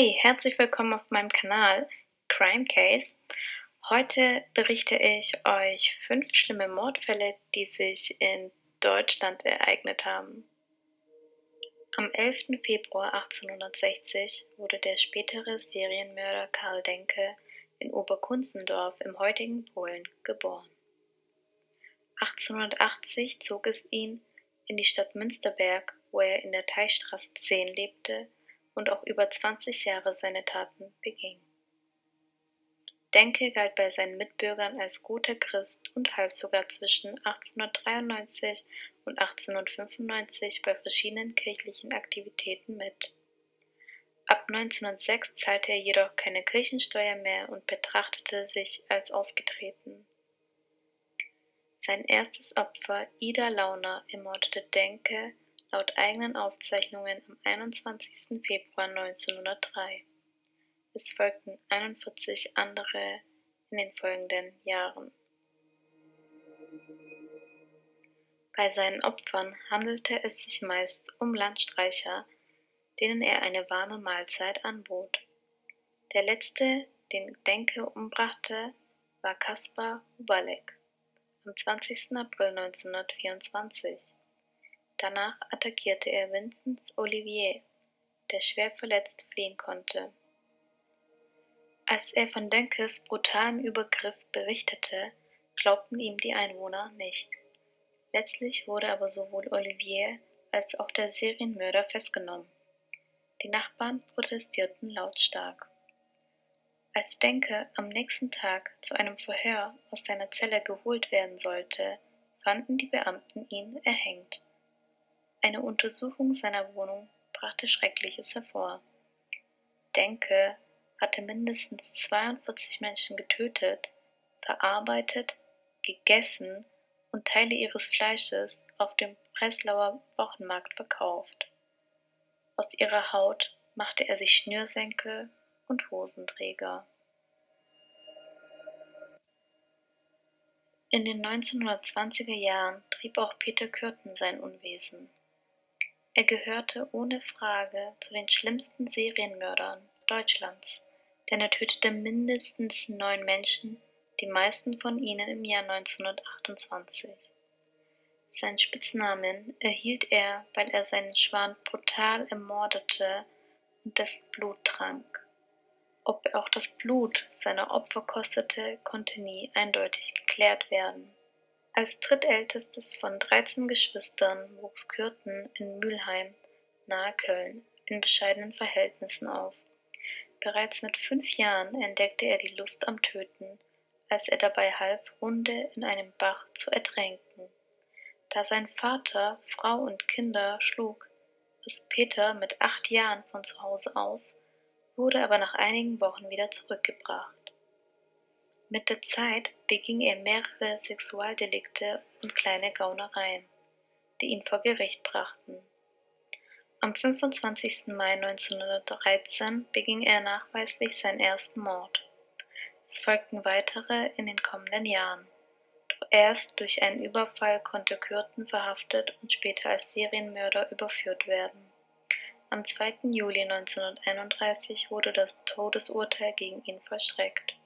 Hey, herzlich willkommen auf meinem Kanal Crime Case. Heute berichte ich euch fünf schlimme Mordfälle, die sich in Deutschland ereignet haben. Am 11. Februar 1860 wurde der spätere Serienmörder Karl Denke in Oberkunzendorf im heutigen Polen geboren. 1880 zog es ihn in die Stadt Münsterberg, wo er in der Teichstraße 10 lebte und auch über 20 Jahre seine Taten beging. Denke galt bei seinen Mitbürgern als guter Christ und half sogar zwischen 1893 und 1895 bei verschiedenen kirchlichen Aktivitäten mit. Ab 1906 zahlte er jedoch keine Kirchensteuer mehr und betrachtete sich als ausgetreten. Sein erstes Opfer, Ida Launer, ermordete Denke laut eigenen Aufzeichnungen am 21. Februar 1903. Es folgten 41 andere in den folgenden Jahren. Bei seinen Opfern handelte es sich meist um Landstreicher, denen er eine warme Mahlzeit anbot. Der letzte, den Denke umbrachte, war Kaspar Hubalek am 20. April 1924. Danach attackierte er Vincent Olivier, der schwer verletzt fliehen konnte. Als er von Denkes brutalem Übergriff berichtete, glaubten ihm die Einwohner nicht. Letztlich wurde aber sowohl Olivier als auch der Serienmörder festgenommen. Die Nachbarn protestierten lautstark. Als Denke am nächsten Tag zu einem Verhör aus seiner Zelle geholt werden sollte, fanden die Beamten ihn erhängt. Eine Untersuchung seiner Wohnung brachte Schreckliches hervor. Denke hatte mindestens 42 Menschen getötet, verarbeitet, gegessen und Teile ihres Fleisches auf dem Breslauer Wochenmarkt verkauft. Aus ihrer Haut machte er sich Schnürsenkel und Hosenträger. In den 1920er Jahren trieb auch Peter Kürten sein Unwesen. Er gehörte ohne Frage zu den schlimmsten Serienmördern Deutschlands, denn er tötete mindestens neun Menschen, die meisten von ihnen im Jahr 1928. Seinen Spitznamen erhielt er, weil er seinen Schwan brutal ermordete und dessen Blut trank. Ob er auch das Blut seiner Opfer kostete, konnte nie eindeutig geklärt werden. Als drittältestes von 13 Geschwistern wuchs Kürten in Mülheim nahe Köln in bescheidenen Verhältnissen auf. Bereits mit fünf Jahren entdeckte er die Lust am Töten, als er dabei half, Hunde in einem Bach zu ertränken. Da sein Vater Frau und Kinder schlug, riss Peter mit acht Jahren von zu Hause aus, wurde aber nach einigen Wochen wieder zurückgebracht. Mit der Zeit beging er mehrere Sexualdelikte und kleine Gaunereien, die ihn vor Gericht brachten. Am 25. Mai 1913 beging er nachweislich seinen ersten Mord. Es folgten weitere in den kommenden Jahren. Doch erst durch einen Überfall konnte Kürten verhaftet und später als Serienmörder überführt werden. Am 2. Juli 1931 wurde das Todesurteil gegen ihn vollstreckt.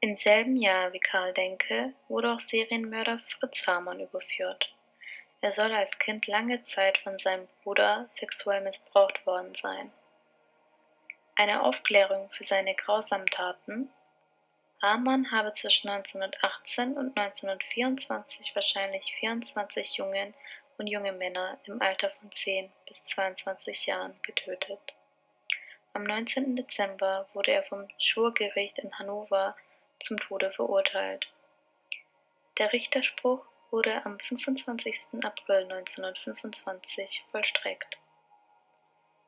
Im selben Jahr wie Karl Denke wurde auch Serienmörder Fritz Hamann überführt. Er soll als Kind lange Zeit von seinem Bruder sexuell missbraucht worden sein. Eine Aufklärung für seine grausamen Taten Hamann habe zwischen 1918 und 1924 wahrscheinlich 24 Jungen und junge Männer im Alter von 10 bis 22 Jahren getötet. Am 19. Dezember wurde er vom Schwurgericht in Hannover zum Tode verurteilt. Der Richterspruch wurde am 25. April 1925 vollstreckt.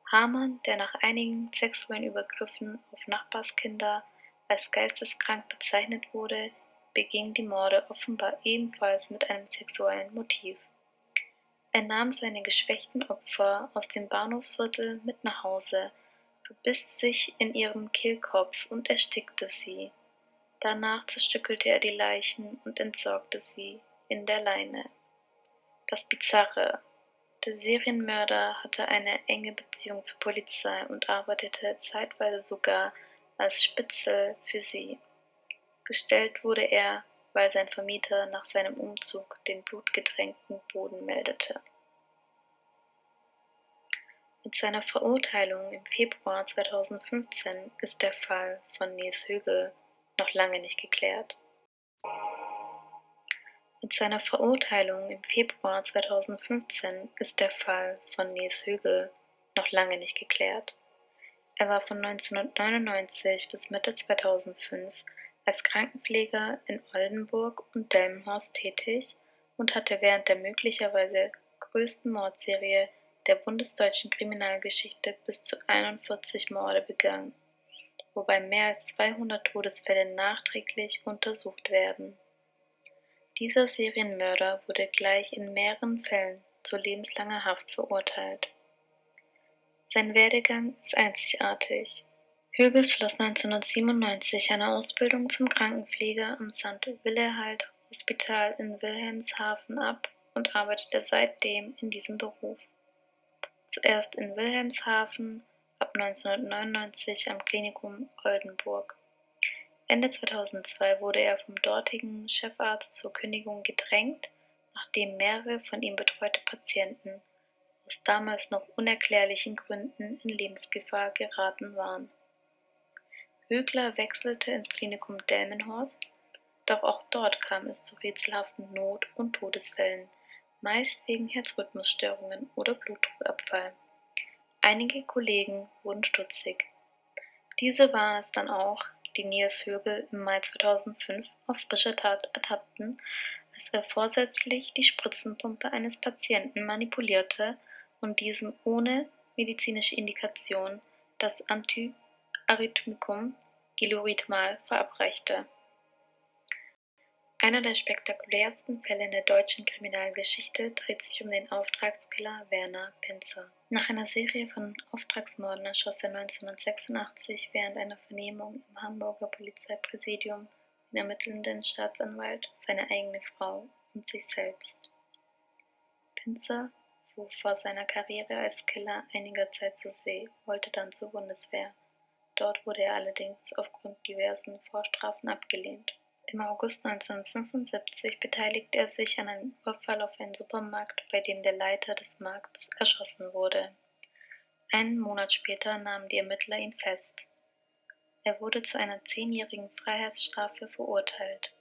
Hamann, der nach einigen sexuellen Übergriffen auf Nachbarskinder als geisteskrank bezeichnet wurde, beging die Morde offenbar ebenfalls mit einem sexuellen Motiv. Er nahm seine geschwächten Opfer aus dem Bahnhofsviertel mit nach Hause, verbiss sich in ihrem Kehlkopf und erstickte sie. Danach zerstückelte er die Leichen und entsorgte sie in der Leine. Das Bizarre, Der Serienmörder hatte eine enge Beziehung zur Polizei und arbeitete zeitweise sogar als Spitzel für sie. Gestellt wurde er, weil sein Vermieter nach seinem Umzug den blutgetränkten Boden meldete. Mit seiner Verurteilung im Februar 2015 ist der Fall von Nils Högel noch lange nicht geklärt. Mit seiner Verurteilung im Februar 2015 ist der Fall von Nils Högel noch lange nicht geklärt. Er war von 1999 bis Mitte 2005 als Krankenpfleger in Oldenburg und Delmenhorst tätig und hatte während der möglicherweise größten Mordserie der bundesdeutschen Kriminalgeschichte bis zu 41 Morde begangen, wobei mehr als 200 Todesfälle nachträglich untersucht werden. Dieser Serienmörder wurde gleich in mehreren Fällen zu lebenslanger Haft verurteilt. Sein Werdegang ist einzigartig. Högel schloss 1997 eine Ausbildung zum Krankenpfleger am St. Willehalt Hospital in Wilhelmshaven ab und arbeitete seitdem in diesem Beruf. Zuerst in Wilhelmshaven, ab 1999 am Klinikum Oldenburg. Ende 2002 wurde er vom dortigen Chefarzt zur Kündigung gedrängt, nachdem mehrere von ihm betreute Patienten aus damals noch unerklärlichen Gründen in Lebensgefahr geraten waren. Högler wechselte ins Klinikum Delmenhorst, doch auch dort kam es zu rätselhaften Not- und Todesfällen, meist wegen Herzrhythmusstörungen oder Blutdruckabfall. Einige Kollegen wurden stutzig. Diese waren es dann auch, die Nils Högel im Mai 2005 auf frischer Tat ertappten, als er vorsätzlich die Spritzenpumpe eines Patienten manipulierte und diesem ohne medizinische Indikation das Antiarrhythmikum Gilurithmal verabreichte. Einer der spektakulärsten Fälle in der deutschen Kriminalgeschichte dreht sich um den Auftragskiller Werner Pinzer. Nach einer Serie von Auftragsmorden erschoss er 1986 während einer Vernehmung im Hamburger Polizeipräsidium den ermittelnden Staatsanwalt seine eigene Frau und sich selbst. Pinzer fuhr vor seiner Karriere als Killer einiger Zeit zur See, wollte dann zur Bundeswehr. Dort wurde er allerdings aufgrund diversen Vorstrafen abgelehnt. Im August 1975 beteiligte er sich an einem Überfall auf einen Supermarkt, bei dem der Leiter des Markts erschossen wurde. Einen Monat später nahmen die Ermittler ihn fest. Er wurde zu einer zehnjährigen Freiheitsstrafe verurteilt.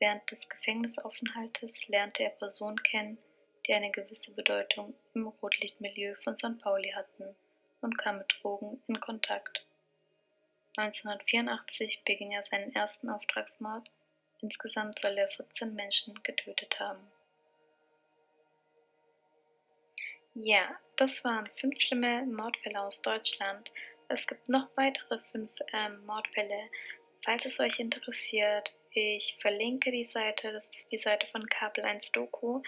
Während des Gefängnisaufenthaltes lernte er Personen kennen, die eine gewisse Bedeutung im Rotlichtmilieu von St. Pauli hatten und kam mit Drogen in Kontakt. 1984 beging er seinen ersten Auftragsmord Insgesamt soll er 14 Menschen getötet haben. Ja, das waren fünf schlimme Mordfälle aus Deutschland. Es gibt noch weitere fünf ähm, Mordfälle. Falls es euch interessiert, ich verlinke die Seite, das ist die Seite von Kabel 1 Doku.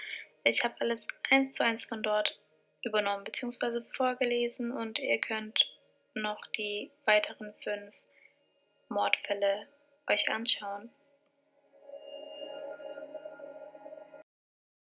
Ich habe alles eins zu eins von dort übernommen bzw. vorgelesen und ihr könnt noch die weiteren fünf Mordfälle euch anschauen.